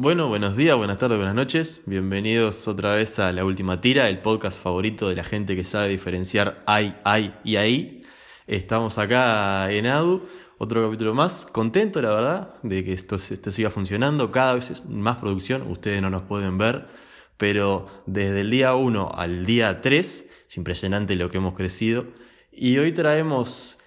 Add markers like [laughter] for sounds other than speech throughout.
Bueno, buenos días, buenas tardes, buenas noches. Bienvenidos otra vez a La Última Tira, el podcast favorito de la gente que sabe diferenciar ay, ay y ahí. Estamos acá en ADU, otro capítulo más. Contento, la verdad, de que esto, esto siga funcionando. Cada vez es más producción, ustedes no nos pueden ver, pero desde el día 1 al día 3 es impresionante lo que hemos crecido. Y hoy traemos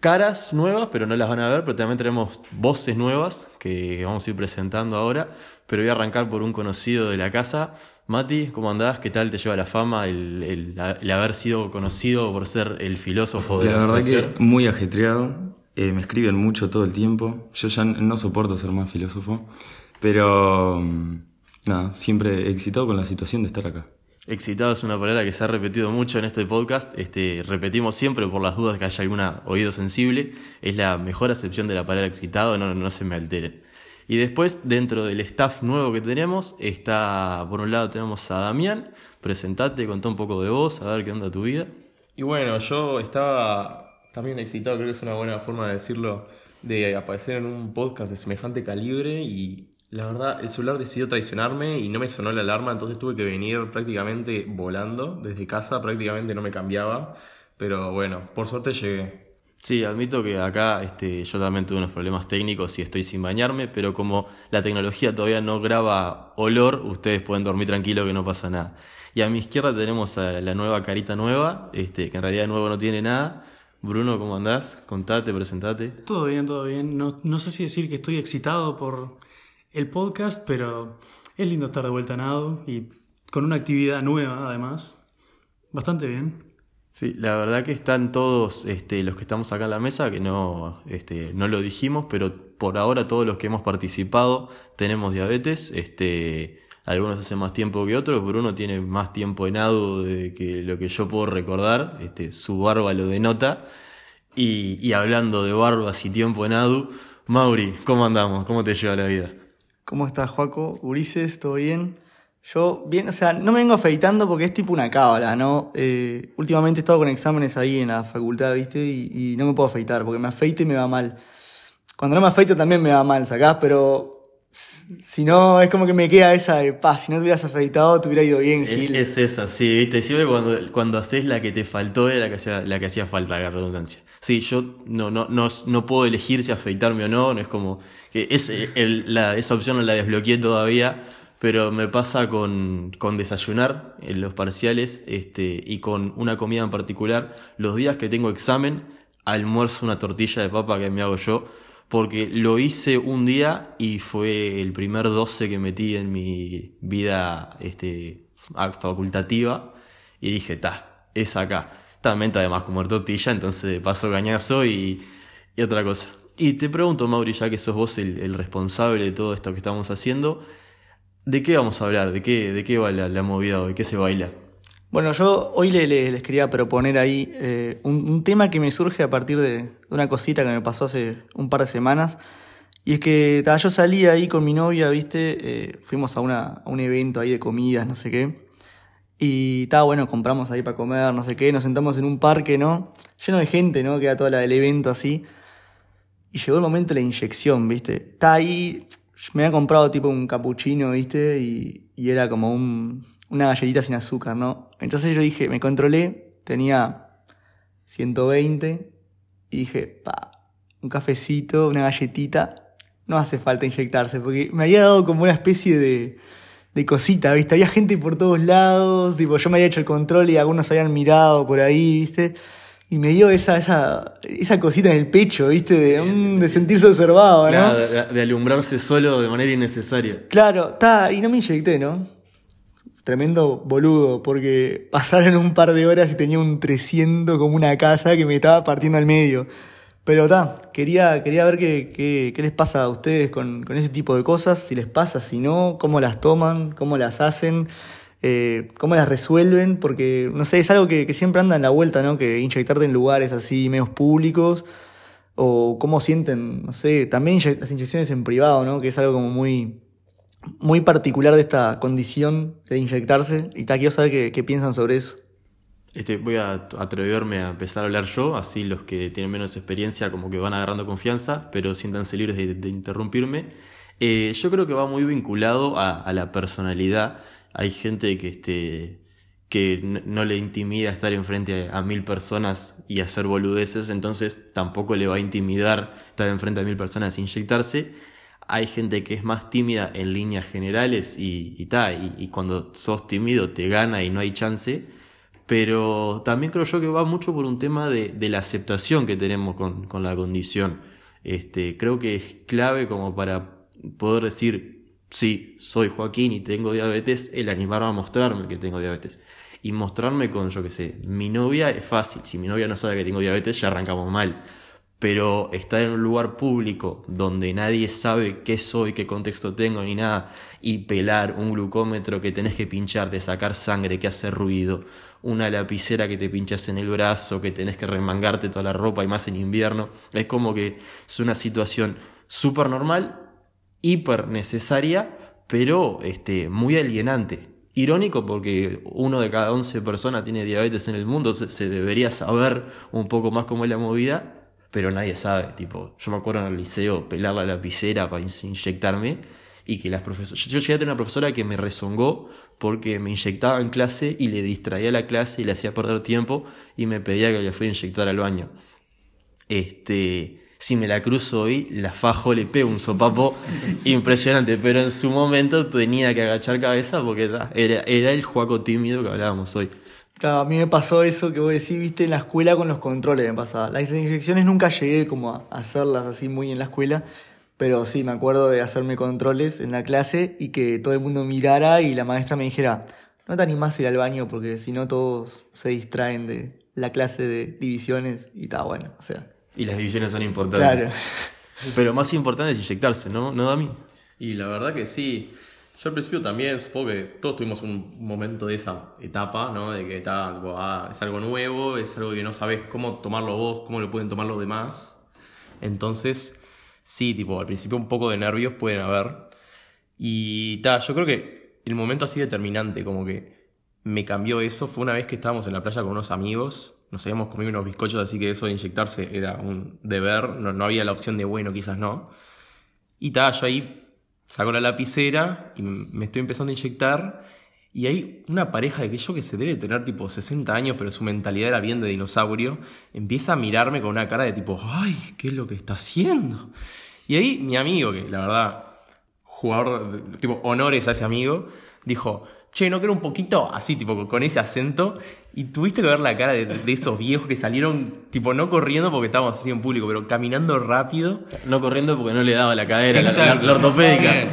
caras nuevas, pero no las van a ver, pero también tenemos voces nuevas que vamos a ir presentando ahora. Pero voy a arrancar por un conocido de la casa. Mati, ¿cómo andás? ¿Qué tal te lleva la fama el, haber sido conocido por ser el filósofo de la, la verdad que muy ajetreado. Eh, me escriben mucho todo el tiempo. Yo ya no soporto ser más filósofo. Pero mm, nada, siempre excitado con la situación de estar acá. Excitado es una palabra que se ha repetido mucho en este podcast. Este, repetimos siempre por las dudas que haya alguna oído sensible. Es la mejor acepción de la palabra excitado, no, se me alteren. Y después, dentro del staff nuevo que tenemos, está, por un lado tenemos a Damián. Presentate, contá un poco de vos, a ver qué onda tu vida. Y bueno, yo estaba también excitado, creo que es una buena forma de decirlo, de aparecer en un podcast de semejante calibre y la verdad, el celular decidió traicionarme y no me sonó la alarma, entonces tuve que venir prácticamente volando desde casa, prácticamente no me cambiaba, pero bueno, por suerte llegué. Sí, admito que acá este, yo también tuve unos problemas técnicos y estoy sin bañarme, pero como la tecnología todavía no graba olor, ustedes pueden dormir tranquilo que no pasa nada. Y a mi izquierda tenemos a la nueva carita nueva, este, que en realidad de nuevo no tiene nada. Bruno, ¿cómo andás? Contate, presentate. Todo bien, todo bien. No, no sé si decir que estoy excitado por el podcast, pero es lindo estar de vuelta en ADO y con una actividad nueva además. Bastante bien. Sí, la verdad que están todos este, los que estamos acá en la mesa, que no, este, no lo dijimos, pero por ahora todos los que hemos participado tenemos diabetes. Este, algunos hace más tiempo que otros. Bruno tiene más tiempo en ADU de que lo que yo puedo recordar. Este, su barba lo denota. Y, y hablando de barbas y tiempo en ADU, Mauri, ¿cómo andamos? ¿Cómo te lleva la vida? ¿Cómo estás, Joaco? Ulises, ¿todo bien? Yo, bien, o sea, no me vengo afeitando porque es tipo una cábala, ¿no? Eh, últimamente he estado con exámenes ahí en la facultad, ¿viste? Y, no me puedo afeitar porque me afeito y me va mal. Cuando no me afeito también me va mal, ¿sacás? Pero si no, es como que me queda esa de paz. Si no te hubieras afeitado, te hubiera ido bien, Gil. Es, esa, sí, ¿viste? Siempre cuando, cuando haces la que te faltó era la que hacía, la que hacía falta, la redundancia. Sí, yo no, no, no, no puedo elegir si afeitarme o no, no es como que es, la, esa opción no la desbloqueé todavía, pero me pasa con, con desayunar en los parciales este, y con una comida en particular. Los días que tengo examen, almuerzo una tortilla de papa que me hago yo, porque lo hice un día y fue el primer 12 que metí en mi vida este, facultativa y dije, ta, es acá menta además como tortilla, entonces paso cañazo y, y, otra cosa. Y te pregunto, Mauri, ya que sos vos el, responsable de todo esto que estamos haciendo, ¿de qué vamos a hablar? ¿De qué, de qué va la, movida ¿De qué se baila? Bueno, yo hoy les, quería proponer ahí eh, un, tema que me surge a partir de, una cosita que me pasó hace un par de semanas. Y es que yo salí ahí con mi novia, ¿viste? Eh, fuimos a, una, a un evento ahí de comidas, no sé qué. Y estaba bueno, compramos ahí para comer, no sé qué, nos sentamos en un parque, ¿no? Lleno de gente, ¿no? Queda toda la del evento así. Y llegó el momento de la inyección, ¿viste? Está ahí, me había comprado tipo un capuchino, ¿viste? Y era como un, una galletita sin azúcar, ¿no? Entonces yo dije, me controlé, tenía 120 y dije, pa, un cafecito, una galletita, no hace falta inyectarse, porque me había dado como una especie de de cosita, ¿viste? Había gente por todos lados, tipo, yo me había hecho el control y algunos habían mirado por ahí, ¿viste? Y me dio esa, esa, esa cosita en el pecho, ¿viste? De, mm, de sentirse observado, ¿no? de, alumbrarse solo de manera innecesaria. Claro, está, y no me inyecté, ¿no? Tremendo boludo, porque pasaron un par de horas y tenía un 300 como una casa que me estaba partiendo al medio. Pero está, quería, quería ver qué, qué, qué, les pasa a ustedes con, con, ese tipo de cosas, si les pasa, si no, cómo las toman, cómo las hacen, eh, cómo las resuelven, porque, no sé, es algo que, que, siempre anda en la vuelta, ¿no? Que inyectarte en lugares así, medios públicos, o cómo sienten, no sé, también las inyecciones en privado, ¿no? Que es algo como muy, muy particular de esta condición de inyectarse, y está, quiero saber qué, qué piensan sobre eso. Este, voy a atreverme a empezar a hablar yo, así los que tienen menos experiencia como que van agarrando confianza, pero siéntanse libres de, interrumpirme. Eh, yo creo que va muy vinculado a, la personalidad. Hay gente que, este, que no le intimida estar enfrente a, a mil personas y hacer boludeces, entonces tampoco le va a intimidar estar enfrente a mil personas e inyectarse. Hay gente que es más tímida en líneas generales y, y, cuando sos tímido te gana y no hay chance. Pero también creo yo que va mucho por un tema de, de la aceptación que tenemos con, con la condición. Este, creo que es clave como para poder decir, sí, soy Joaquín y tengo diabetes, el animarme a mostrarme que tengo diabetes. Y mostrarme con, yo qué sé, mi novia es fácil. Si mi novia no sabe que tengo diabetes, ya arrancamos mal. Pero estar en un lugar público donde nadie sabe qué soy, qué contexto tengo ni nada, y pelar un glucómetro que tenés que pincharte, sacar sangre, que hace ruido, una lapicera que te pinchas en el brazo, que tenés que remangarte toda la ropa y más en invierno, es como que es una situación súper normal, hiper necesaria, pero este, muy alienante. Irónico porque uno de cada 11 personas tiene diabetes en el mundo, se, se debería saber un poco más cómo es la movida, pero nadie sabe. Tipo, yo me acuerdo en el liceo pelar la lapicera para in- inyectarme y que las profesoras. Yo, yo llegué a tener una profesora que me rezongó porque me inyectaba en clase y le distraía la clase y le hacía perder tiempo y me pedía que le fuera a inyectar al baño. Este, si me la cruzo hoy, la fajo, le pego un sopapo [laughs] impresionante, pero en su momento tenía que agachar cabeza porque era, era el juaco tímido que hablábamos hoy. Claro, a mí me pasó eso que vos decís, viste, en la escuela con los controles me pasaba. Las inyecciones nunca llegué como a hacerlas así muy en la escuela, pero sí, me acuerdo de hacerme controles en la clase y que todo el mundo mirara y la maestra me dijera, no te animás a ir al baño porque si no todos se distraen de la clase de divisiones y está bueno, o sea, Y las divisiones son importantes. claro. Pero más importante es inyectarse, ¿no? ¿No, Dami? Y la verdad que sí. Yo al principio también supongo que todos tuvimos un momento de esa etapa, ¿no? De que está, ah, es algo nuevo, es algo que no sabes cómo tomarlo vos, cómo lo pueden tomar los demás. Entonces, sí, tipo, al principio un poco de nervios pueden haber. Y ta, yo creo que el momento así determinante, como que me cambió eso, fue una vez que estábamos en la playa con unos amigos, nos habíamos comido unos bizcochos, así que eso de inyectarse era un deber, no, no había la opción de bueno, quizás no. Y ta, yo ahí saco la lapicera y me estoy empezando a inyectar. Y hay una pareja de que yo que se debe tener tipo 60 años, pero su mentalidad era bien de dinosaurio, empieza a mirarme con una cara de tipo, ay, ¿qué es lo que está haciendo? Y ahí mi amigo, que la verdad, jugador, tipo, honores a ese amigo, dijo, che, ¿no quiero un poquito? Así, tipo, con ese acento. Y tuviste que ver la cara de, de esos viejos que salieron, tipo, no corriendo porque estábamos así en público, pero caminando rápido. No corriendo porque no le daba la cadera, la, la- ortopédica.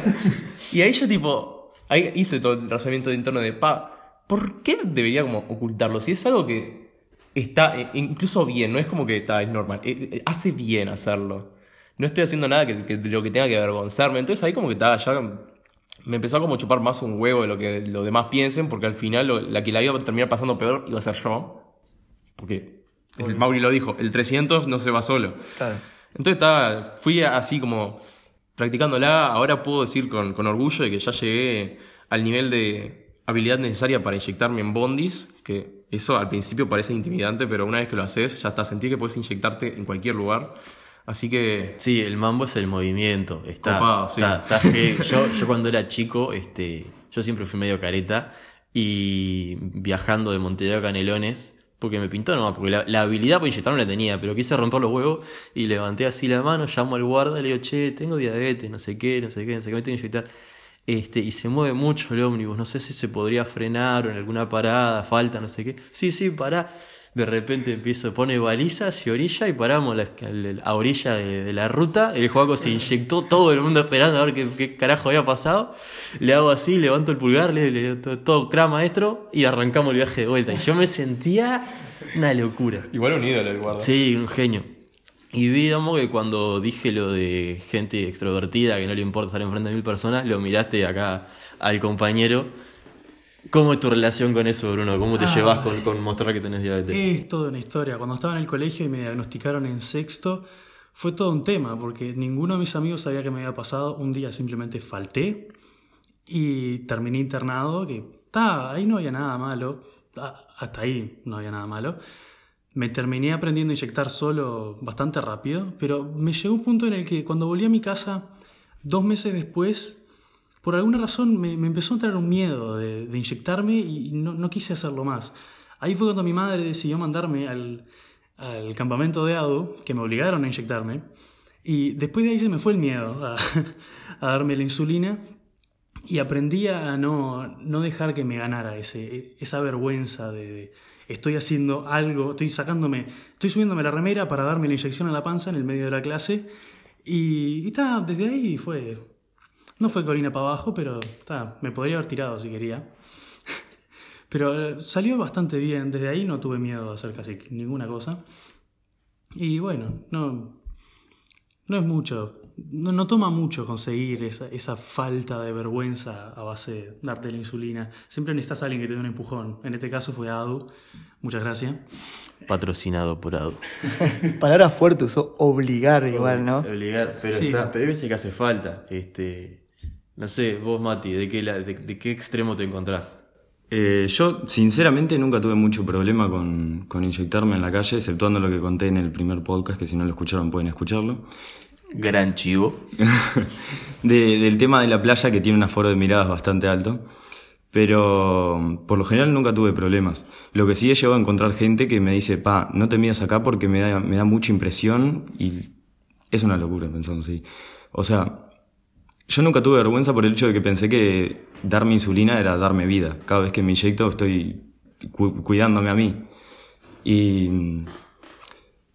Y ahí yo tipo, ahí hice todo el razonamiento interno de, pa, ¿por qué debería como ocultarlo? Si es algo que está eh, incluso bien, no es como que está, es normal, eh, eh, hace bien hacerlo. No estoy haciendo nada que, que- de lo que tenga que avergonzarme. Entonces ahí como que estaba ya me empezó a como chupar más un huevo de lo que los demás piensen, porque al final lo- la que la iba a terminar pasando peor iba a ser yo. Porque el Mauri lo dijo, el 300 no se va solo. Claro. Entonces estaba, fui así como practicándola. Ahora puedo decir con, con orgullo de que ya llegué al nivel de habilidad necesaria para inyectarme en bondis, que eso al principio parece intimidante, pero una vez que lo haces, ya está, sentí que puedes inyectarte en cualquier lugar. Así que Sí, el mambo es el movimiento. Está, Copado, sí. está- está heavy. yo, yo cuando era chico, este, yo siempre fui medio careta y viajando de Montevideo a Canelones, porque me pintó nomás, porque la, la habilidad para inyectar no la tenía, pero quise romper los huevos y levanté así la mano, llamo al guarda, le digo, che, tengo diabetes, no sé qué, no sé qué, no sé qué, me tengo que inyectar. Este, y se mueve mucho el ómnibus, no sé si se podría frenar o en alguna parada, falta, no sé qué. Sí, sí, pará. De repente empiezo, pone balizas y orilla y paramos la- a orilla de, de la ruta. El juego se inyectó todo el mundo esperando a ver qué, qué carajo había pasado. Le hago así, levanto el pulgar, le, le todo, todo cra maestro y arrancamos el viaje de vuelta. Y yo me sentía una locura. igual un ídolo el guarda. Sí, un genio. Y vi, digamos, que cuando dije lo de gente extrovertida, que no le importa estar enfrente de mil personas, lo miraste acá al compañero. ¿Cómo es tu relación con eso, Bruno? ¿Cómo te Ah. llevas con, con mostrar que tenés diabetes? Es toda una historia. Cuando estaba en el colegio y me diagnosticaron en sexto, fue todo un tema, porque ninguno de mis amigos sabía que me había pasado. Un día simplemente falté y terminé internado, que ta, ahí no había nada malo. Ah, Hasta ahí no había nada malo. Me terminé aprendiendo a inyectar solo bastante rápido, pero me llegó un punto en el que cuando volví a mi casa dos meses después, por alguna razón me, empezó a entrar un miedo de, inyectarme y no, quise hacerlo más. Ahí fue cuando mi madre decidió mandarme al, campamento de ADU, que me obligaron a inyectarme. Y después de ahí se me fue el miedo a, [laughs] darme la insulina y aprendí a no, no dejar que me ganara esa vergüenza de, de estoy haciendo algo, estoy sacándome, estoy subiéndome la remera para darme la inyección a la panza en el medio de la clase. Y, y desde ahí fue, no fue colina para abajo, pero ta, me podría haber tirado si quería. [laughs] Pero eh, salió bastante bien, desde ahí no tuve miedo de hacer casi ninguna cosa. Y bueno, no, no es mucho, no, no toma mucho conseguir esa, esa, falta de vergüenza a base de darte la insulina. Siempre necesitas a alguien que te dé un empujón. En este caso fue Adu. Muchas gracias. Patrocinado por Adu. [laughs] Palabra fuerte, usó obligar igual, ¿no? Obligar, pero, Sí. está, pero hay veces que hace falta. Este, no sé, vos Mati, ¿de qué, la- de, de qué extremo te encontrás? Eh, yo, sinceramente, nunca tuve mucho problema con, con inyectarme en la calle, exceptuando lo que conté en el primer podcast, que si no lo escucharon pueden escucharlo. Gran chivo. [laughs] De- del tema de la playa, que tiene un aforo de miradas bastante alto. Pero por lo general nunca tuve problemas. Lo que sí he llegado a encontrar gente que me dice, pa, no te midas acá porque me da, me da mucha impresión y es una locura pensando así. O sea, yo nunca tuve vergüenza por el hecho de que pensé que darme insulina era darme vida. Cada vez que me inyecto estoy cu- cuidándome a mí. Y,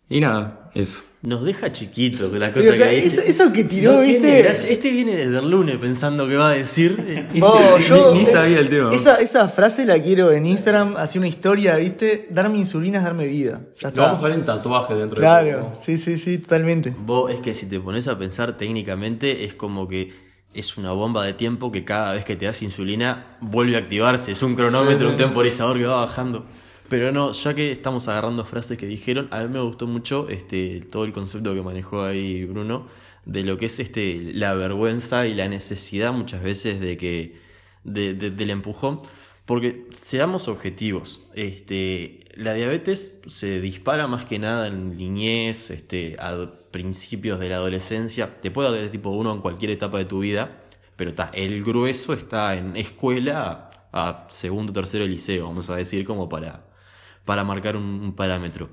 y nada, eso. Nos deja chiquito con la Sí, cosa o sea, que dice. eso- eso que tiró, No ¿viste? Este viene desde el lunes pensando que va a decir. [laughs] eh, y Oh, yo- ni sabía el tema. Esa, esa frase la quiero en Instagram, así una historia, ¿viste? Darme insulina es darme vida. Ya Lo vamos a ver en tatuaje dentro de Claro, sí, sí, sí, totalmente. Vos es que si te pones a pensar técnicamente es como que es una bomba de tiempo que cada vez que te das insulina vuelve a activarse. Es un cronómetro, un temporizador que va bajando. Pero no, ya que estamos agarrando frases que dijeron, a mí me gustó mucho este, todo el concepto que manejó ahí Bruno de lo que es este, la vergüenza y la necesidad muchas veces de que de- de- del empujón. Porque seamos objetivos, este, la diabetes se dispara más que nada en niñez, este, a principios de la adolescencia, te puede dar de tipo 1 en cualquier etapa de tu vida, pero está, el grueso está en escuela a segundo, tercero de liceo, vamos a decir, como para, para marcar un, parámetro.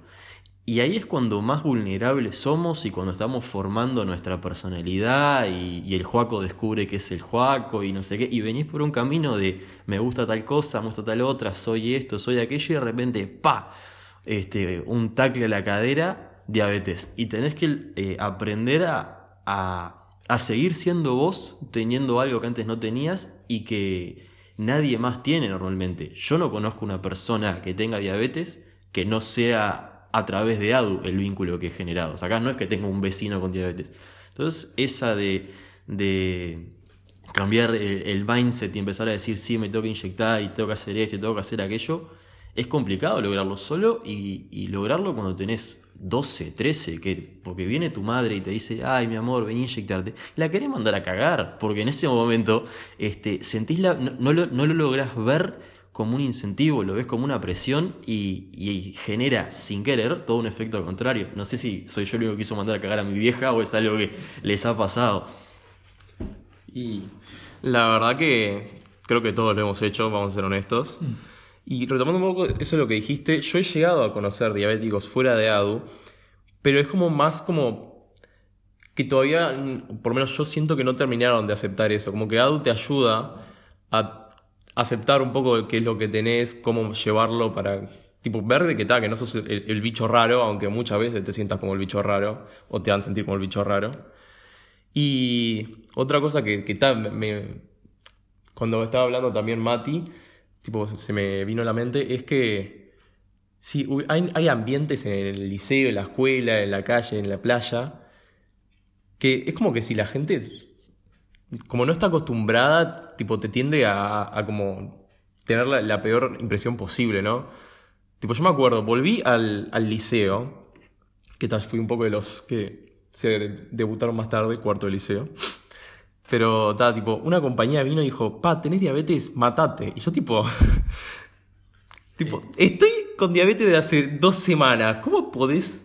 Y ahí es cuando más vulnerables somos y cuando estamos formando nuestra personalidad y, y el Juaco descubre que es el Juaco y no sé qué. Y venís por un camino de me gusta tal cosa, me gusta tal otra, soy esto, soy aquello y de repente, ¡pa! Este, un tacle a la cadera, diabetes. Y tenés que eh, aprender a, a, a seguir siendo vos teniendo algo que antes no tenías y que nadie más tiene normalmente. Yo no conozco una persona que tenga diabetes que no sea a través de ADU el vínculo que he generado. O sea, acá no es que tenga un vecino con diabetes. Entonces, esa de, de cambiar el, mindset y empezar a decir, sí, me tengo que inyectar y tengo que hacer esto y tengo que hacer aquello, es complicado lograrlo solo y lograrlo cuando tenés 12, 13, que, porque viene tu madre y te dice, ay, mi amor, vení a inyectarte. La querés mandar a cagar, porque en ese momento este, sentís la, no, no lo, no lo lográs ver como un incentivo, lo ves como una presión y, y genera sin querer todo un efecto contrario. No sé si soy yo el único que quiso mandar a cagar a mi vieja o es algo que les ha pasado. Y la verdad que creo que todos lo hemos hecho, vamos a ser honestos. Y retomando un poco eso de lo que dijiste, yo he llegado a conocer diabéticos fuera de ADU, pero es como más como que todavía, por lo menos yo siento que no terminaron de aceptar eso, como que ADU te ayuda a aceptar un poco qué es lo que tenés, cómo llevarlo para, tipo, ver de qué tal, que no sos el, bicho raro, aunque muchas veces te sientas como el bicho raro, o te dan sentir como el bicho raro. Y otra cosa que, que ta, me, cuando estaba hablando también Mati, tipo, se me vino a la mente, es que sí, hay, hay ambientes en el liceo, en la escuela, en la calle, en la playa, que es como que si la gente, como no está acostumbrada, tipo, te tiende a, como tener la, peor impresión posible, ¿no? Tipo, yo me acuerdo, volví al, al liceo, que tal, fui un poco de los que se debutaron más tarde, cuarto de liceo. Pero, ta, tipo, una compañía vino y dijo, pa, ¿tenés diabetes? Matate. Y yo, tipo, [laughs] tipo, estoy con diabetes de hace dos semanas. ¿Cómo podés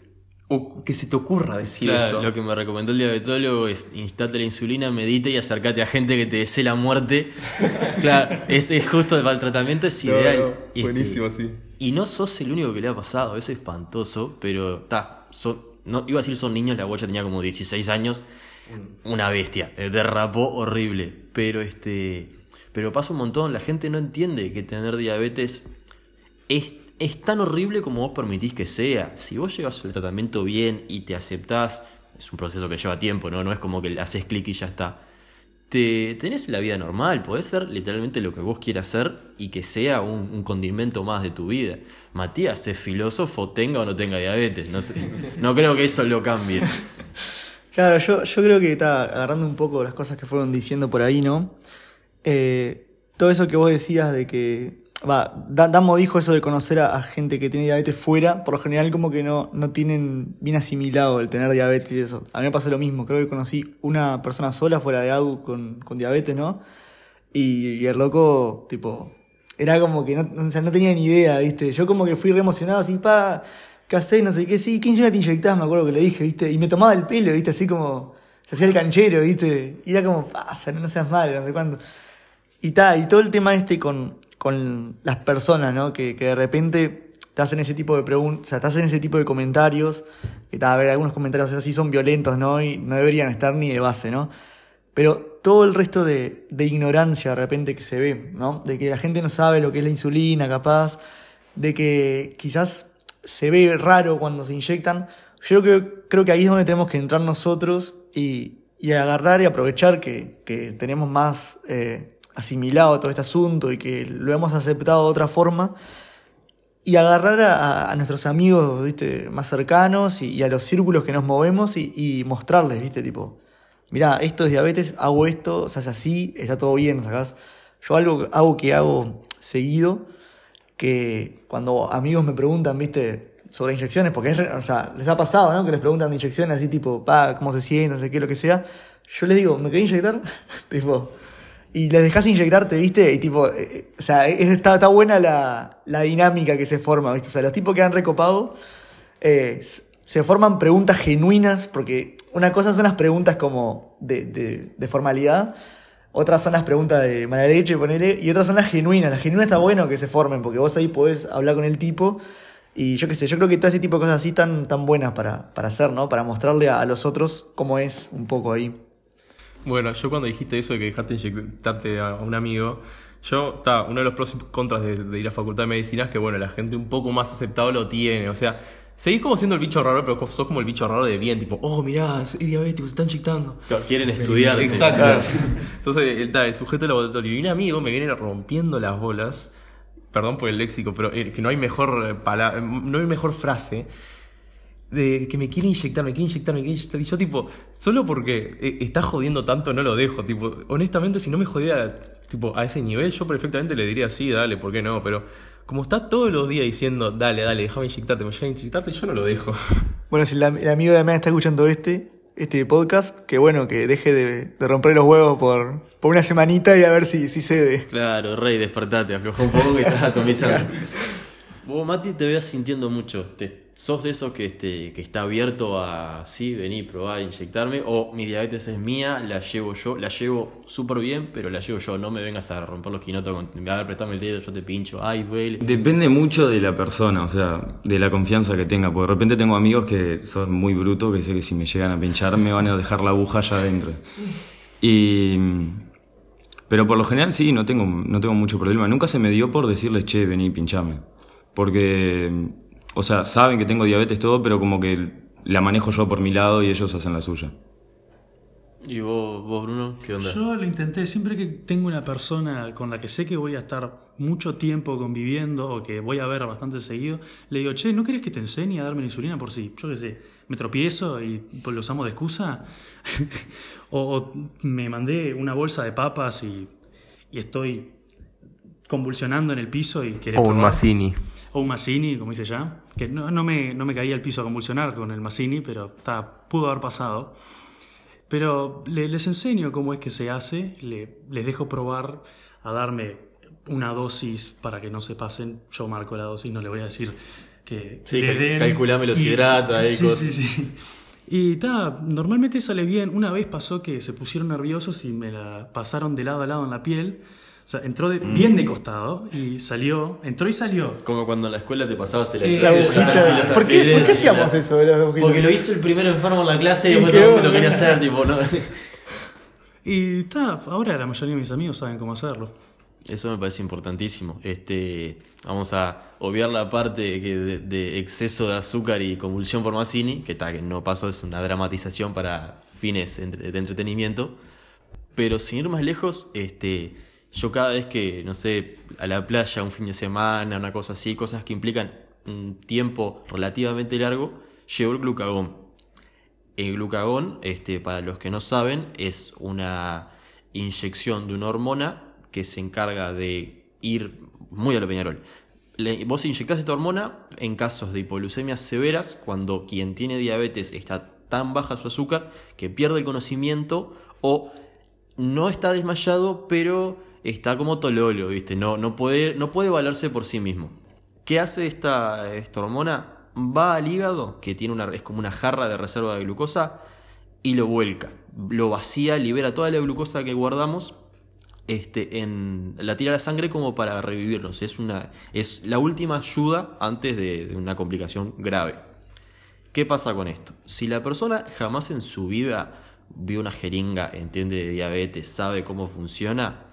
o que se te ocurra decir Claro, eso. lo que me recomendó el diabetólogo es instate la insulina, medite y acercate a gente que te desee la muerte. [laughs] claro, es, es justo para el tratamiento, es No, ideal. no, Este, buenísimo, sí. Y no sos el único que le ha pasado, es espantoso, pero está, no, iba a decir son niños, la guacha tenía como 16 años, una bestia, eh, derrapó horrible, pero este, pero pasa un montón, la gente no entiende que tener diabetes es, es tan horrible como vos permitís que sea. Si vos llevas el tratamiento bien y te aceptás, es un proceso que lleva tiempo, ¿no? No es como que haces clic y ya está. Te, tenés la vida normal, podés ser literalmente lo que vos quieras ser y que sea un, un condimento más de tu vida. Matías es filósofo, tenga o no tenga diabetes. No, sé, no creo que eso lo cambie. Claro, yo, yo creo que está agarrando un poco las cosas que fueron diciendo por ahí, ¿no? Eh, todo eso que vos decías de que. Va, Da- Damo dijo eso de conocer a, a gente que tiene diabetes fuera, por lo general como que no, no tienen bien asimilado el tener diabetes y eso. A mí me pasó lo mismo, creo que conocí una persona sola fuera de ADU con, con diabetes, ¿no? Y, y el loco, tipo, era como que no, o sea, no tenía ni idea, ¿viste? Yo como que fui re emocionado, así, pa, ¿qué hacés? No sé qué, sí, ¿qué encima te inyectabas? Me acuerdo que le dije, ¿viste? Y me tomaba el pelo, ¿viste? Así como, se hacía el canchero, ¿viste? Y era como, pasa, no seas malo, no sé cuándo. Y ta, y todo el tema este con, con las personas, ¿no? Que, que de repente te hacen ese tipo de preguntas, o sea, te hacen ese tipo de comentarios, que ta, a ver, algunos comentarios así son violentos, ¿no? Y no deberían estar ni de base, ¿no? Pero todo el resto de, de ignorancia de repente que se ve, ¿no? De que la gente no sabe lo que es la insulina, capaz, de que quizás se ve raro cuando se inyectan. Yo creo, creo que ahí es donde tenemos que entrar nosotros y, y agarrar y aprovechar que, que tenemos más eh, asimilado todo este asunto y que lo hemos aceptado de otra forma y agarrar a, a nuestros amigos ¿viste? más cercanos y, a los círculos que nos movemos y, y mostrarles, ¿viste? Tipo, mirá, esto es diabetes, hago esto, se hace así, está todo bien, ¿sacás? Yo algo, algo que hago seguido, que cuando amigos me preguntan, ¿viste? Sobre inyecciones, porque es, o sea, les ha pasado, ¿no? Que les preguntan de inyecciones así tipo, pa, ¿cómo se siente? No sé qué, lo que sea. Yo les digo, ¿me querés inyectar? [laughs] tipo, y les dejas inyectarte, ¿viste? Y tipo, eh, o sea, es- está, está buena la, la dinámica que se forma, ¿viste? O sea, los tipos que han recopado eh, se forman preguntas genuinas, porque una cosa son las preguntas como de, de formalidad, otras son las preguntas de mala leche, ponele, y otras son las genuinas. Las genuinas está bueno que se formen, porque vos ahí podés hablar con el tipo, y yo qué sé, yo creo que todo ese tipo de cosas así están tan buenas para, para hacer, ¿no? Para mostrarle a, los otros cómo es un poco ahí. Bueno, yo cuando dijiste eso de que dejaste inyectarte a un amigo, yo, ta, uno de los pros y contras de, de ir a facultad de medicina es que, bueno, la gente un poco más aceptado lo tiene. O sea, seguís como siendo el bicho raro, pero sos como el bicho raro de bien, tipo, oh, mirá, soy diabético, se está inyectando. Quieren estudiar. Exacto. Entonces, el, ta, el sujeto del laboratorio y un amigo me viene rompiendo las bolas. Perdón por el léxico, pero eh, que no hay mejor eh, pala- no hay mejor frase de que me quiere inyectar, me quiere inyectar, me quiere inyectar. Y yo, tipo, solo porque eh, está jodiendo tanto, no lo dejo. Tipo, honestamente, si no me jodiera tipo, a ese nivel, yo perfectamente le diría sí, dale, ¿por qué no? Pero como está todos los días diciendo, dale, dale, déjame inyectarte, me llega a inyectarte, yo no lo dejo. [laughs] Bueno, si la- el amigo de Damián está escuchando este, este podcast, que bueno, que deje de, de romper los huevos por, por una semanita y a ver si, si cede. Claro, Rey, despertate, afloja un poco que estás atomizando. Vos, Mati, te veas sintiendo mucho. Te, ¿Sos de esos que, este, que está abierto a, sí, vení, probá, inyectarme? ¿O mi diabetes es mía, la llevo yo? La llevo súper bien, pero la llevo yo. No me vengas a romper los quinotos con, a ver, prestame el dedo, yo te pincho. Ay, duele. Depende mucho de la persona, o sea, de la confianza que tenga. Porque de repente tengo amigos que son muy brutos, que sé que si me llegan a pinchar me van a dejar la aguja allá adentro. Y. Pero por lo general sí, no tengo, no tengo mucho problema. Nunca se me dio por decirles, che, vení, pinchame. Porque, o sea, saben que tengo diabetes todo, pero como que la manejo yo por mi lado y ellos hacen la suya. ¿Y vos, vos Bruno? ¿Qué onda? Yo lo intenté, siempre que tengo una persona con la que sé que voy a estar mucho tiempo conviviendo o que voy a ver bastante seguido, le digo, che, ¿no querés que te enseñe a darme la insulina por si, yo qué sé, me tropiezo y pues, lo usamos de excusa? [laughs] o, o me mandé una bolsa de papas y, y estoy convulsionando en el piso y querés O un probar. Mazzini. O un Mazzini, como dice ya. Que no, no, me, no me caía al piso a convulsionar con el Mazzini, pero está, pudo haber pasado. Pero le- les enseño cómo es que se hace, le- les dejo probar a darme una dosis para que no se pasen. Yo marco la dosis, no le voy a decir que Sí, le den. calculame los y- hidratos ahí, Sí, sí, sí. Y ta, normalmente sale bien. Una vez pasó que se pusieron nerviosos y me la pasaron de lado a lado en la piel. O sea, entró de- Mm. bien de costado y salió, entró y salió. Como cuando en la escuela te pasabas el Eh, La agujita. ¿Por qué, ¿Por qué alfileres, hacíamos eso de las agujitas? Porque lo hizo el primer enfermo en la clase y [laughs] después todo el mundo lo quería hacer, tipo, ¿no? Y ta, ahora la mayoría de mis amigos saben cómo hacerlo. Eso me parece importantísimo. Este, vamos a obviar la parte que de, de exceso de azúcar y convulsión por Mazzini, que, está que no pasó, es una dramatización para fines de entretenimiento. Pero sin ir más lejos, este, yo cada vez que, no sé, a la playa, un fin de semana, una cosa así, cosas que implican un tiempo relativamente largo, llevo el glucagón. El glucagón, este, para los que no saben, es una inyección de una hormona que se encarga de ir muy a lo Peñarol. Vos inyectás esta hormona en casos de hipoglucemias severas, cuando quien tiene diabetes está tan baja su azúcar que pierde el conocimiento o no está desmayado, pero está como tololo, ¿viste? No, no, puede, no puede valerse por sí mismo. ¿Qué hace esta, esta hormona? Va al hígado, que tiene una, es como una jarra de reserva de glucosa, y lo vuelca. Lo vacía, libera toda la glucosa que guardamos, este, en, la tira a la sangre como para revivirnos. Es, una, es la última ayuda antes de, de una complicación grave. ¿Qué pasa con esto? Si la persona jamás en su vida vio una jeringa, entiende de diabetes, sabe cómo funciona,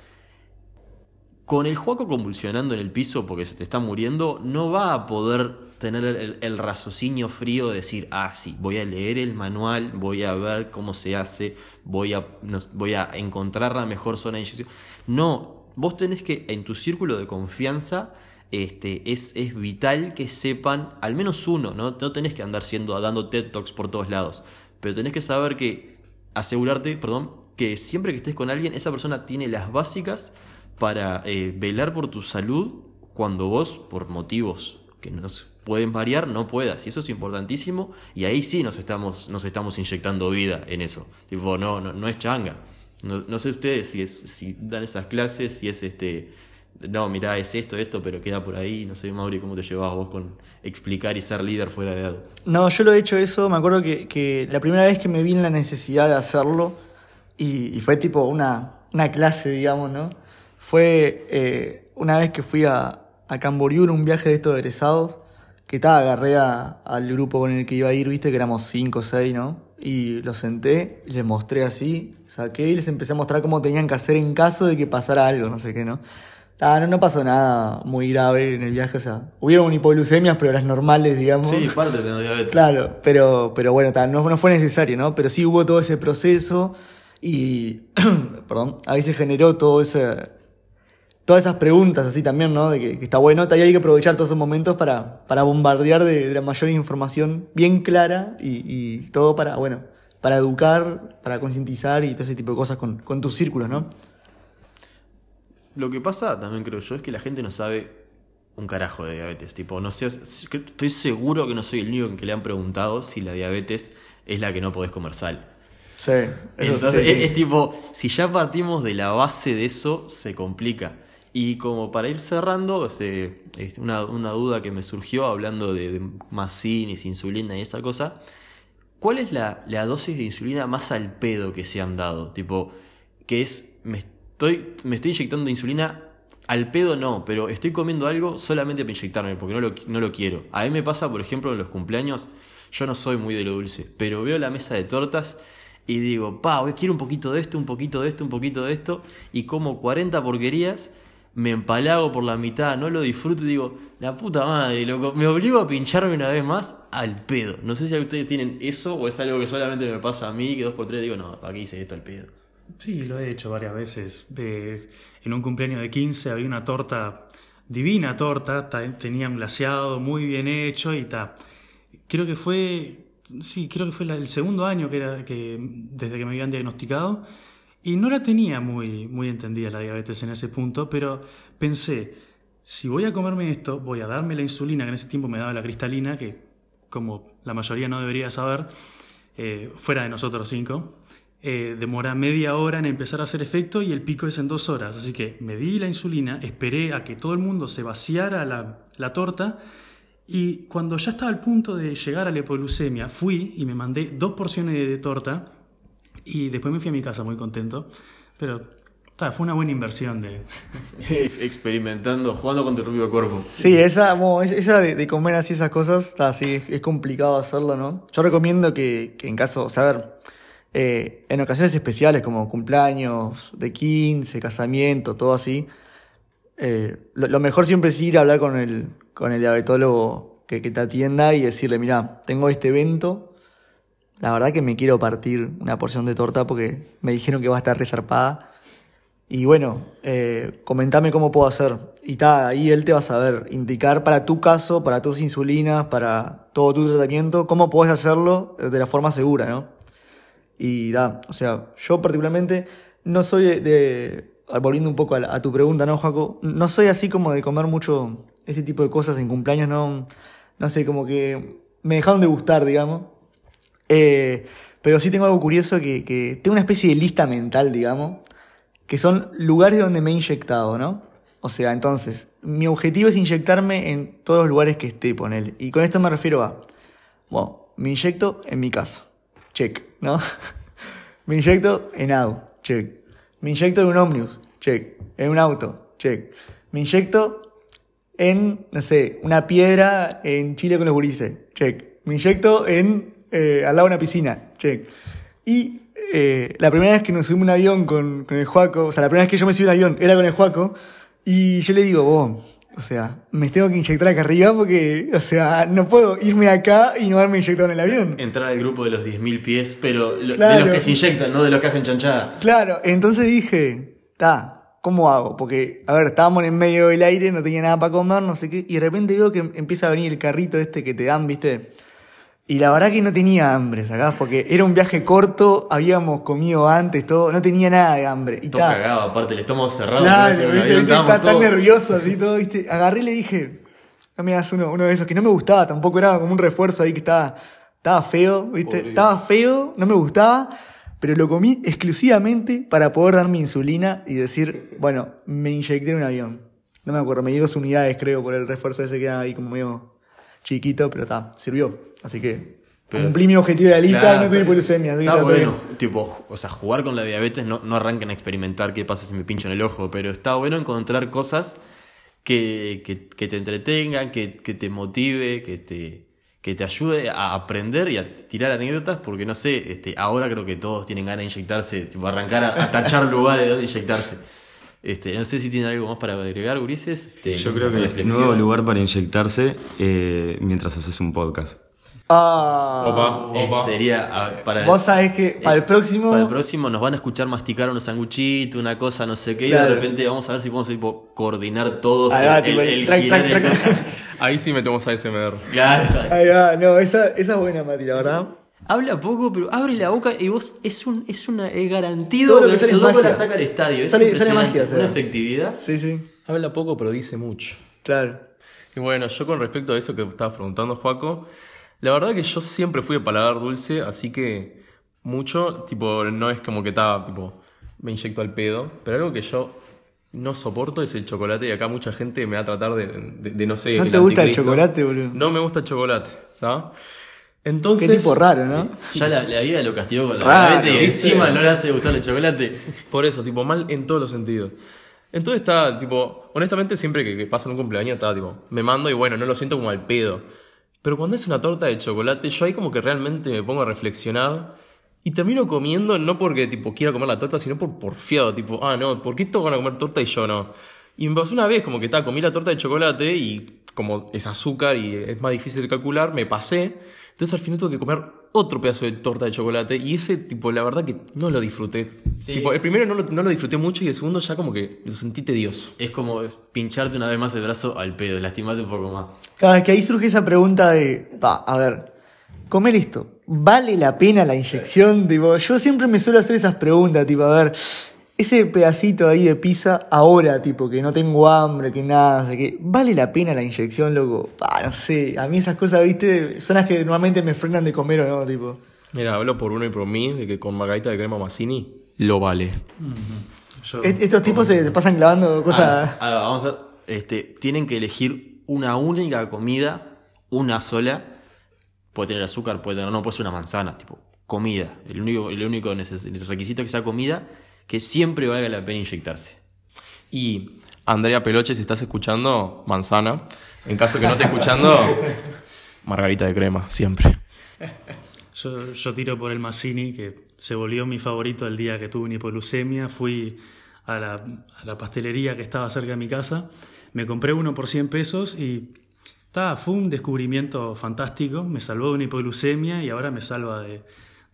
con el juaco convulsionando en el piso porque se te está muriendo, no va a poder tener el, el raciocinio frío de decir, ah, sí, voy a leer el manual, voy a ver cómo se hace, voy a, no- voy a encontrar la mejor zona de inyección. No, vos tenés que, en tu círculo de confianza, este, es, es vital que sepan, al menos uno, ¿no? No tenés que andar siendo, dando TED Talks por todos lados, pero tenés que saber que, asegurarte, perdón, que siempre que estés con alguien, esa persona tiene las básicas para eh, velar por tu salud cuando vos, por motivos que nos pueden variar, no puedas. Y eso es importantísimo. Y ahí sí nos estamos, nos estamos inyectando vida en eso. Tipo, no, no, no es changa. No, no sé ustedes si, es, si dan esas clases, si es este. No, mirá, es esto, esto, pero queda por ahí. No sé, Mauri, cómo te llevas vos con explicar y ser líder fuera de edad. No, yo lo he hecho eso, me acuerdo que, que la primera vez que me vi en la necesidad de hacerlo, y, y fue tipo una, una clase, digamos, ¿no? Fue eh, una vez que fui a, a Camboriú en un viaje de estos egresados, que estaba, agarré a- al grupo con el que iba a ir, viste, que éramos cinco o seis, ¿no? Y los senté, les mostré así, saqué y les empecé a mostrar cómo tenían que hacer en caso de que pasara algo, no sé qué, ¿no? Ah, no, no pasó nada muy grave en el viaje, o sea, hubieron hipoglucemias, pero las normales, digamos. Sí, parte de tener diabetes. [laughs] Claro, pero, pero bueno, ta, no, no fue necesario, ¿no? Pero sí hubo todo ese proceso y, [clears throat] perdón, ahí se generó todo ese, todas esas preguntas así también, ¿no? De que, que está bueno, y hay que aprovechar todos esos momentos para, para bombardear de, de la mayor información bien clara y, y todo para, bueno, para educar, para concientizar y todo ese tipo de cosas con, con tus círculos, ¿no? Lo que pasa también creo yo es que la gente no sabe un carajo de diabetes. Tipo, no sé, estoy seguro que no soy el único en que le han preguntado si la diabetes es la que no podés comer sal. Sí, Entonces, sí. es, es tipo, si ya partimos de la base de eso, se complica. Y como para ir cerrando, este, este, una, una duda que me surgió hablando de, de Macinis, insulina y esa cosa, ¿cuál es la, la dosis de insulina más al pedo que se han dado? Tipo, que es, me estoy, me estoy inyectando insulina al pedo no, pero estoy comiendo algo solamente para inyectarme, porque no lo, no lo quiero. A mí me pasa, por ejemplo, en los cumpleaños, yo no soy muy de lo dulce, pero veo la mesa de tortas y digo, pa, hoy quiero un poquito de esto, un poquito de esto, un poquito de esto, y como 40 porquerías, me empalago por la mitad, no lo disfruto y digo, la puta madre, loco, me obligo a pincharme una vez más al pedo. No sé si ustedes tienen eso o es algo que solamente me pasa a mí, que dos por tres digo, no, ¿para qué hice esto al pedo? Sí, lo he hecho varias veces. En un cumpleaños de 15 había una torta, divina torta, ta- tenían glaseado, muy bien hecho y ta. Creo que fue, sí, creo que fue el segundo año que era que desde que me habían diagnosticado y no la tenía muy, muy entendida la diabetes en ese punto, pero pensé, si voy a comerme esto, voy a darme la insulina, que en ese tiempo me daba la cristalina, que como la mayoría no debería saber, eh, fuera de nosotros cinco, eh, demora media hora en empezar a hacer efecto y el pico es en dos horas. Así que me di la insulina, esperé a que todo el mundo se vaciara la, la torta Y cuando ya estaba al punto de llegar a la hipoglucemia, fui y me mandé dos porciones de torta y después me fui a mi casa muy contento. Pero ta, fue una buena inversión de... [laughs] Experimentando, jugando con tu propio cuerpo. Sí, esa, bueno, es- esa de, de comer así esas cosas, está así, es, es complicado hacerlo, ¿no? Yo recomiendo que, que en caso, o sea, a ver, eh, en ocasiones especiales como cumpleaños de 15, casamiento, todo así, eh, lo, lo mejor siempre es ir a hablar con el, con el diabetólogo que, que te atienda y decirle, mira, tengo este evento, la verdad que me quiero partir una porción de torta porque me dijeron que va a estar resarpada. Y bueno, eh, comentame cómo puedo hacer. Y ta, ahí él te va a saber indicar para tu caso, para tus insulinas, para todo tu tratamiento, cómo puedes hacerlo de la forma segura, ¿no? Y da, o sea, yo particularmente no soy de, volviendo un poco a, a tu pregunta, ¿no, Jaco? No soy así como de comer mucho ese tipo de cosas en cumpleaños, no, no sé, como que me dejaron de gustar, digamos. Eh, pero sí tengo algo curioso que, que tengo una especie de lista mental, digamos, que son lugares donde me he inyectado, ¿no? O sea, entonces, mi objetivo es inyectarme en todos los lugares que esté, ponele. Y con esto me refiero a, bueno, me inyecto en mi casa, check, ¿no? [laughs] me inyecto en AU, check. Me inyecto en un ómnibus, check. En un auto, check. Me inyecto en, no sé, una piedra en Chile con los gurises, check. Me inyecto en, eh, al lado de una piscina, check. Y eh, la primera vez que nos subimos un avión con, con el Juaco, o sea, la primera vez que yo me subí un avión era con el Juaco, y yo le digo, vos, o sea, me tengo que inyectar acá arriba porque, o sea, no puedo irme acá y no haberme inyectado en el avión. Entrar al grupo de los 10.000 pies, pero lo- de los que se inyectan, no de los que hacen chanchada. Claro, entonces dije, ta, ¿cómo hago? Porque, a ver, estábamos en medio del aire, no tenía nada para comer, no sé qué, y de repente veo que empieza a venir el carrito este que te dan, ¿viste? Y la verdad que no tenía hambre, ¿sacás? Porque era un viaje corto, habíamos comido antes, todo, no tenía nada de hambre. Y Todo ta, cagado, aparte el estómago cerrado. Claro, ¿viste? avión, ¿viste? Está tan nervioso así [laughs] todo, ¿viste? Agarré y le dije, no me das uno, uno de esos que no me gustaba, tampoco era como un refuerzo ahí que estaba, estaba feo, ¿viste? Estaba feo, no me gustaba, pero lo comí exclusivamente para poder dar mi insulina y decir, bueno, me inyecté en un avión. No me acuerdo, me dio dos unidades creo por el refuerzo ese que era ahí como medio chiquito, pero está, sirvió. Así que Pero- cumplí mi objetivo de la lista Claro, no tuve así que Está bueno, tipo, o sea, jugar con la diabetes no, no arrancan a experimentar qué pasa si me pincho en el ojo, pero está bueno encontrar cosas que, que- que te entretengan, que, que te motive, que te, que te ayude a aprender y a tirar anécdotas, porque no sé, este, ahora creo que todos tienen ganas de inyectarse, tipo, arrancar a, a tachar [laughs] lugares de donde inyectarse. Este, no sé si tienen algo más para agregar, Gurises. Este, Yo creo que el nuevo lugar para inyectarse eh, mientras haces un podcast. Ah, Opa, Eh, opa. sería ah, para vos sabés que para el próximo... Para el próximo nos van a escuchar masticar unos sanguchitos, una cosa, no sé qué, y de repente vamos a ver si podemos tipo, coordinar todos Ahí va, el, tipo, el, track, girar track, el- track. [laughs] Ahí sí metemos a SMR. Claro. Ahí va, no, esa, esa es buena, Mati, la verdad. Habla poco, pero abre la boca y vos es un es una es garantido Todo lo que el sale es loco la saca al estadio. Es Sale- sale impresionante, magia. Una efectividad. Sí, sí, Habla poco, pero dice mucho. claro. Y bueno, yo con respecto a eso que estabas preguntando, Juaco, la verdad que yo siempre fui de paladar dulce, así que mucho, tipo, no es como que estaba, tipo, me inyecto al pedo, pero algo que yo no soporto es el chocolate y acá mucha gente me va a tratar de, de- de no sé. ¿No te gusta el chocolate, boludo? No me gusta el chocolate, ¿está? Entonces... Qué tipo raro, ¿no? Ya la, la vida lo castigó con la Raro, diabetes y encima no le hace gustar el chocolate. Por eso, tipo, mal en todos los sentidos. Entonces está, tipo, honestamente siempre que, que pasa un cumpleaños está, tipo, me mando y bueno, no lo siento como al pedo. Pero cuando es una torta de chocolate, yo ahí como que realmente me pongo a reflexionar y termino comiendo no porque, tipo, quiera comer la torta, sino por porfiado, tipo, ah, no, ¿por qué todos van a comer torta y yo no? Y me pasó una vez como que está, comí la torta de chocolate y como es azúcar y es más difícil de calcular, me pasé. Entonces al final tuve que comer otro pedazo de torta de chocolate y ese, tipo, la verdad que no lo disfruté. Tipo, el primero no lo, no lo disfruté mucho y el segundo ya como que lo sentí tedioso. Es como pincharte una vez más el brazo al pedo, lastimarte un poco más. Claro, es que ahí surge esa pregunta de, va, a ver, comer esto, ¿vale la pena la inyección? Tipo, yo siempre me suelo hacer esas preguntas, tipo, a ver, ese pedacito ahí de pizza, ahora, tipo, que no tengo hambre, que nada, sé que, ¿vale la pena la inyección, loco? Ah, no sé, a mí esas cosas, viste, son las que normalmente me frenan de comer o no, tipo. Mira, hablo por uno y por mí de que con margarita de crema Mazzini lo vale. Yo- Est- Estos tipos se, se pasan clavando cosas. Ah, ah, vamos a ver, este, tienen que elegir una única comida una sola, puede tener azúcar, puede tener, no, puede ser una manzana, tipo, comida. El único, el único neces- el requisito que sea comida, que siempre valga la pena inyectarse. Y Andrea Peloche, si estás escuchando, manzana. En caso que no esté escuchando, [laughs] margarita de crema, siempre. Yo, yo tiro por el Mazzini, que se volvió mi favorito el día que tuve una hipoglucemia. Fui a la, a la pastelería que estaba cerca de mi casa, me compré uno por 100 pesos y ta, fue un descubrimiento fantástico. Me salvó de una hipoglucemia y ahora me salva de,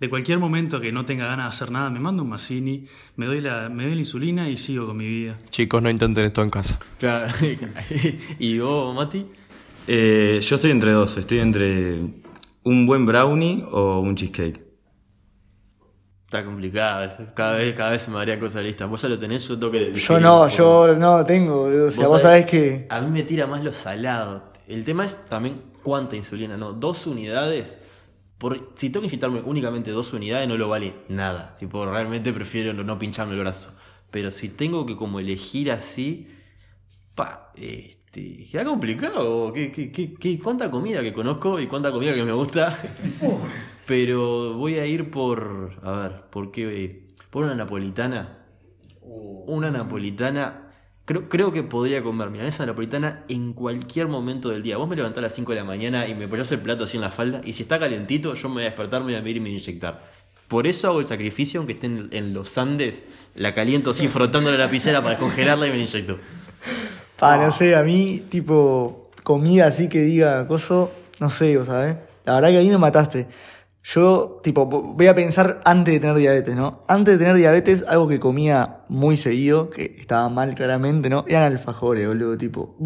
de cualquier momento que no tenga ganas de hacer nada. Me mando un Mazzini, me doy, la, me doy la insulina y sigo con mi vida. Chicos, no intenten esto en casa. Claro. [laughs] ¿Y vos, Mati? Eh, yo estoy entre dos, estoy entre un buen brownie o un cheesecake. Está complicado, cada vez, cada vez se me haría cosas listas. Vos ya lo tenés, yo tengo que... Yo no, yo no tengo, boludo. O sea, vos sabés que. A mí me tira más lo salado. El tema es también cuánta insulina, ¿no? Dos unidades. Por, si tengo que inyectarme únicamente dos unidades, no lo vale nada. Tipo, realmente prefiero no, no pincharme el brazo. Pero si tengo que como elegir así. Pa, este. Queda complicado. ¿Qué, qué, qué, qué- cuánta comida que conozco y cuánta comida que me gusta? [laughs] Pero voy a ir por. A ver, ¿por qué? Por una napolitana. Una napolitana. Creo, creo que podría comer milanesa napolitana en cualquier momento del día. Vos me levantás a las 5 de la mañana y me pones el plato así en la falda. Y si está calentito, yo me voy a despertar, me voy a medir y me voy a inyectar. Por eso hago el sacrificio, aunque esté en, en los Andes, la caliento así frotándole la lapicera para congelarla y me la inyecto. Pa, no sé, a mí, tipo, comida así que diga coso, no sé, vos sabés. La verdad que ahí me mataste. Yo, tipo, voy a pensar antes de tener diabetes, ¿no? Antes de tener diabetes, algo que comía muy seguido, que estaba mal claramente, ¿no? Eran alfajores, boludo, tipo.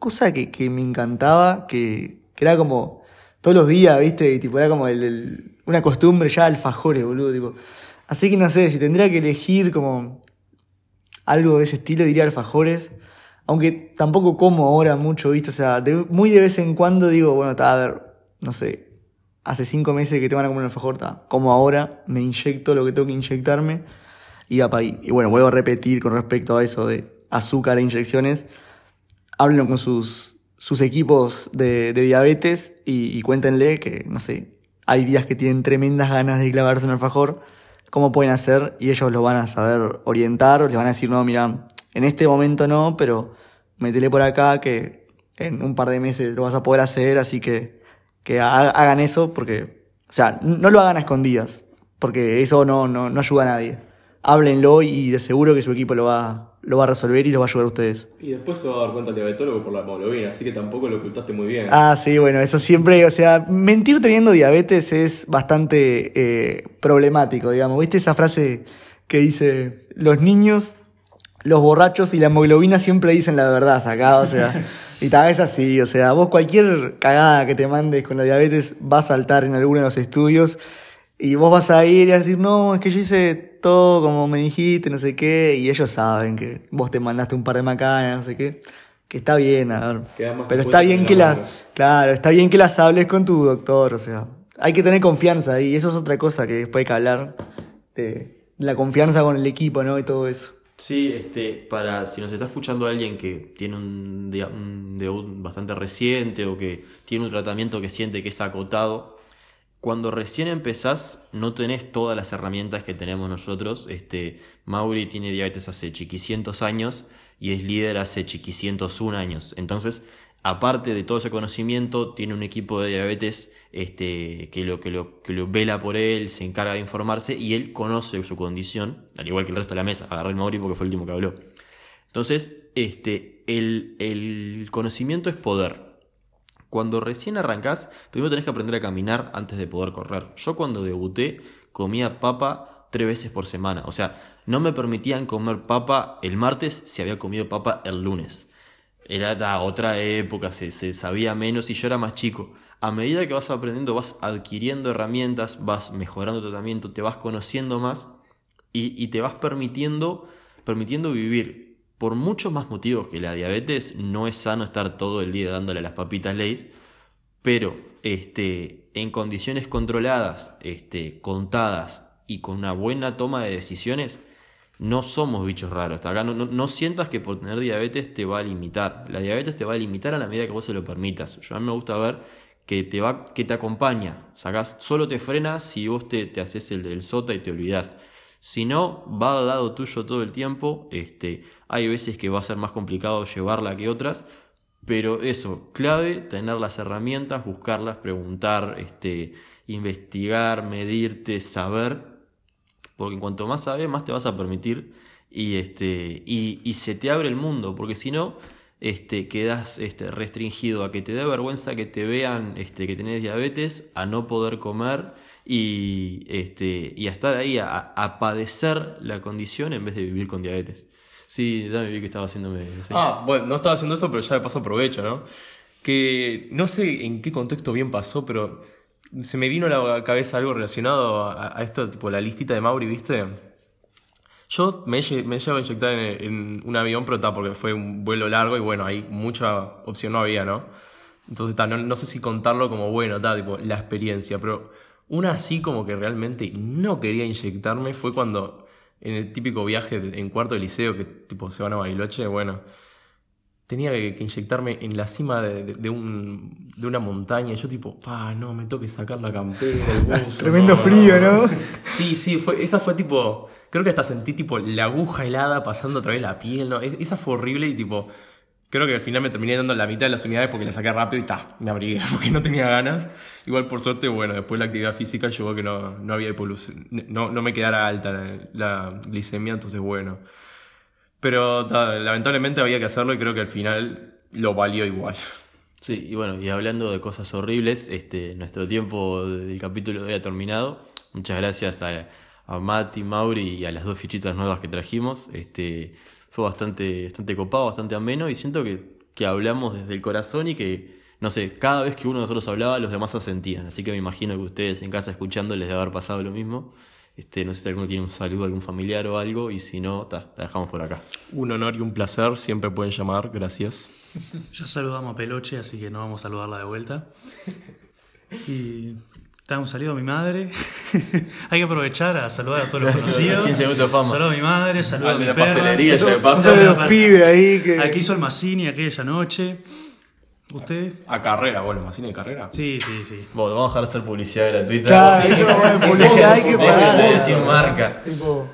cosa que, que me encantaba, que, que era como todos los días, ¿viste? Y tipo, era como el- el- una costumbre ya alfajores, boludo, tipo. Así que no sé, si tendría que elegir como algo de ese estilo, diría alfajores. Aunque tampoco como ahora mucho, ¿viste? O sea, de- muy de vez en cuando digo, bueno, está, a ver, no sé, hace cinco meses que te van a comer un alfajor, está, como ahora, me inyecto lo que tengo que inyectarme y va para ahí. Y bueno, vuelvo a repetir con respecto a eso de azúcar e inyecciones, háblenlo con sus, sus equipos de, diabetes y, y cuéntenle que, no sé, hay días que tienen tremendas ganas de clavarse un alfajor, cómo pueden hacer y ellos lo van a saber orientar, les van a decir, no, mira, en este momento no, pero métele por acá que en un par de meses lo vas a poder hacer, así que, que ha- hagan eso porque, o sea, no lo hagan a escondidas, porque eso no, no, no ayuda a nadie. Háblenlo y de seguro que su equipo lo va, lo va a resolver y lo va a ayudar a ustedes. Y después se va a dar cuenta el diabetólogo por la hemoglobina, así que tampoco lo ocultaste muy bien. Ah, sí, bueno, eso siempre, o sea, mentir teniendo diabetes es bastante eh, problemático, digamos. ¿Viste esa frase que dice, los niños, los borrachos y la hemoglobina siempre dicen la verdad acá, o sea, [laughs] y tal vez así, o sea, vos cualquier cagada que te mandes con la diabetes va a saltar en alguno de los estudios y vos vas a ir y a decir, no, es que yo hice todo como me dijiste, no sé qué, y ellos saben que vos te mandaste un par de macanas, no sé qué, que está bien, a ver. Pero está bien que las claro, está bien que las hables con tu doctor, o sea, hay que tener confianza y eso es otra cosa que después hay que hablar de la confianza con el equipo, ¿no? Y todo eso. Sí, este, para si nos está escuchando alguien que tiene un, un debut bastante reciente o que tiene un tratamiento que siente que es acotado, cuando recién empezás no tenés todas las herramientas que tenemos nosotros. Este, Mauri tiene diabetes hace chiquicientos años y es líder hace chiquicientos un años. Entonces, aparte de todo ese conocimiento, tiene un equipo de diabetes este, que, lo, que, lo, que lo vela por él, se encarga de informarse y él conoce su condición, al igual que el resto de la mesa. Agarré el Mauri porque fue el último que habló. Entonces, este, el, el conocimiento es poder. Cuando recién arrancás, primero tenés que aprender a caminar antes de poder correr. Yo cuando debuté comía papa tres veces por semana. O sea, no me permitían comer papa el martes si había comido papa el lunes. Era otra época, se, se sabía menos y yo era más chico. A medida que vas aprendiendo, vas adquiriendo herramientas, vas mejorando tu tratamiento, te vas conociendo más y, y te vas permitiendo, permitiendo vivir. Por muchos más motivos que la diabetes, no es sano estar todo el día dándole las papitas Lays, pero este, en condiciones controladas, este, contadas y con una buena toma de decisiones, no somos bichos raros. Acá no, no, no sientas que por tener diabetes te va a limitar. La diabetes te va a limitar a la medida que vos se lo permitas. Yo a mí me gusta ver que te, va, que te acompaña. Solo te frena si vos te, te haces el, el sota y te olvidás. Si no, va al lado tuyo todo el tiempo. Este, hay veces que va a ser más complicado llevarla que otras. Pero eso, clave, tener las herramientas, buscarlas, preguntar, este, investigar, medirte, saber. Porque cuanto más sabes, más te vas a permitir y, este, y, se te abre el mundo. Porque si no, este, quedas este, restringido a que te dé vergüenza que te vean este, que tenés diabetes, a no poder comer y, este, y a estar ahí, a, padecer la condición en vez de vivir con diabetes. Sí, dame vi que estaba haciéndome. Ah, bueno, no estaba haciendo eso, pero ya de paso aprovecho, ¿no? Que no sé en qué contexto bien pasó, pero se me vino a la cabeza algo relacionado a, esto, tipo la listita de Mauri, ¿viste? Yo me, me llevo a inyectar en, un avión, pero está porque fue un vuelo largo y bueno, ahí mucha opción no había, ¿no? Entonces está, no, no sé si contarlo como bueno, está, tipo, la experiencia, pero una así como que realmente no quería inyectarme fue cuando en el típico viaje en cuarto de liceo que tipo se van a Bariloche, bueno, tenía que, inyectarme en la cima de, de- de un, de una montaña. Yo tipo, pa, no, me tengo que sacar la campera, el buzo, [laughs] Tremendo frío, ¿no? Sí, sí, fue, esa fue tipo, creo que hasta sentí tipo la aguja helada pasando a través de la piel, ¿no? Es- esa fue horrible y tipo, creo que al final me terminé dando la mitad de las unidades porque la saqué rápido y ta, me abrigué [laughs] porque no tenía ganas. Igual por suerte, bueno, después la actividad física llevó a que no, no había no, no me quedara alta la, la glicemia, entonces bueno. Pero ta, lamentablemente había que hacerlo y creo que al final lo valió igual. Sí, y bueno, y hablando de cosas horribles, este, nuestro tiempo del capítulo de hoy ha terminado. Muchas gracias a, a Mati, Mauri y a las dos fichitas nuevas que trajimos. Este, fue bastante, bastante copado, bastante ameno y siento que, que hablamos desde el corazón y que, no sé, cada vez que uno de nosotros hablaba, los demás asentían. Así que me imagino que ustedes en casa escuchando les debe haber pasado lo mismo. Este, no sé si alguno tiene un saludo, algún familiar o algo, y si no, ta, la dejamos por acá. Un honor y un placer, siempre pueden llamar, gracias. [laughs] Ya saludamos a Peloche, así que no vamos a saludarla de vuelta. Y un saludo a mi madre. [laughs] Hay que aprovechar a saludar a todos los [laughs] conocidos. 15 minutos de fama. Saludo a mi madre, saludo Al a de mi la perra. pastelería, No paso. sabe los pibes ahí que. Que hizo el Mazzini aquella noche. ¿Usted? A carrera, bueno, más cine de carrera. Sí, sí, sí. Bueno, vamos a dejar de hacer publicidad gratuita. Claro, eso bueno, publicidad hay que pagar. decir marca. Tipo,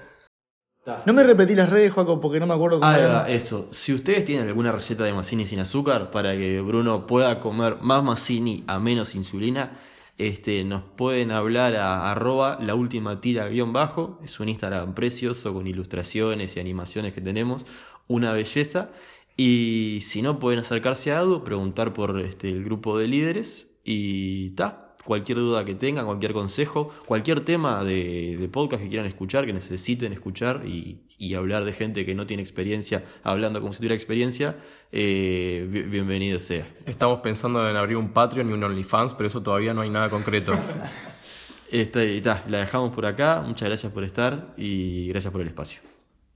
No me repetí las redes, Juaco, porque no me acuerdo cómo Ah, era. eso. Si ustedes tienen alguna receta de Mazzini sin azúcar para que Bruno pueda comer más Mazzini a menos insulina, este, nos pueden hablar a arroba la última tira guion bajo. Es un Instagram precioso con ilustraciones y animaciones que tenemos. Una belleza. Y si no, pueden acercarse a Adu, preguntar por este, el grupo de líderes y ta. Cualquier duda que tengan, cualquier consejo, cualquier tema de, de podcast que quieran escuchar, que necesiten escuchar y, y hablar de gente que no tiene experiencia, hablando como si tuviera experiencia, eh, bi- bienvenido sea. Estamos pensando en abrir un Patreon y un OnlyFans, pero eso todavía no hay nada concreto. [laughs] Este, y ta, la dejamos por acá. Muchas gracias por estar y gracias por el espacio.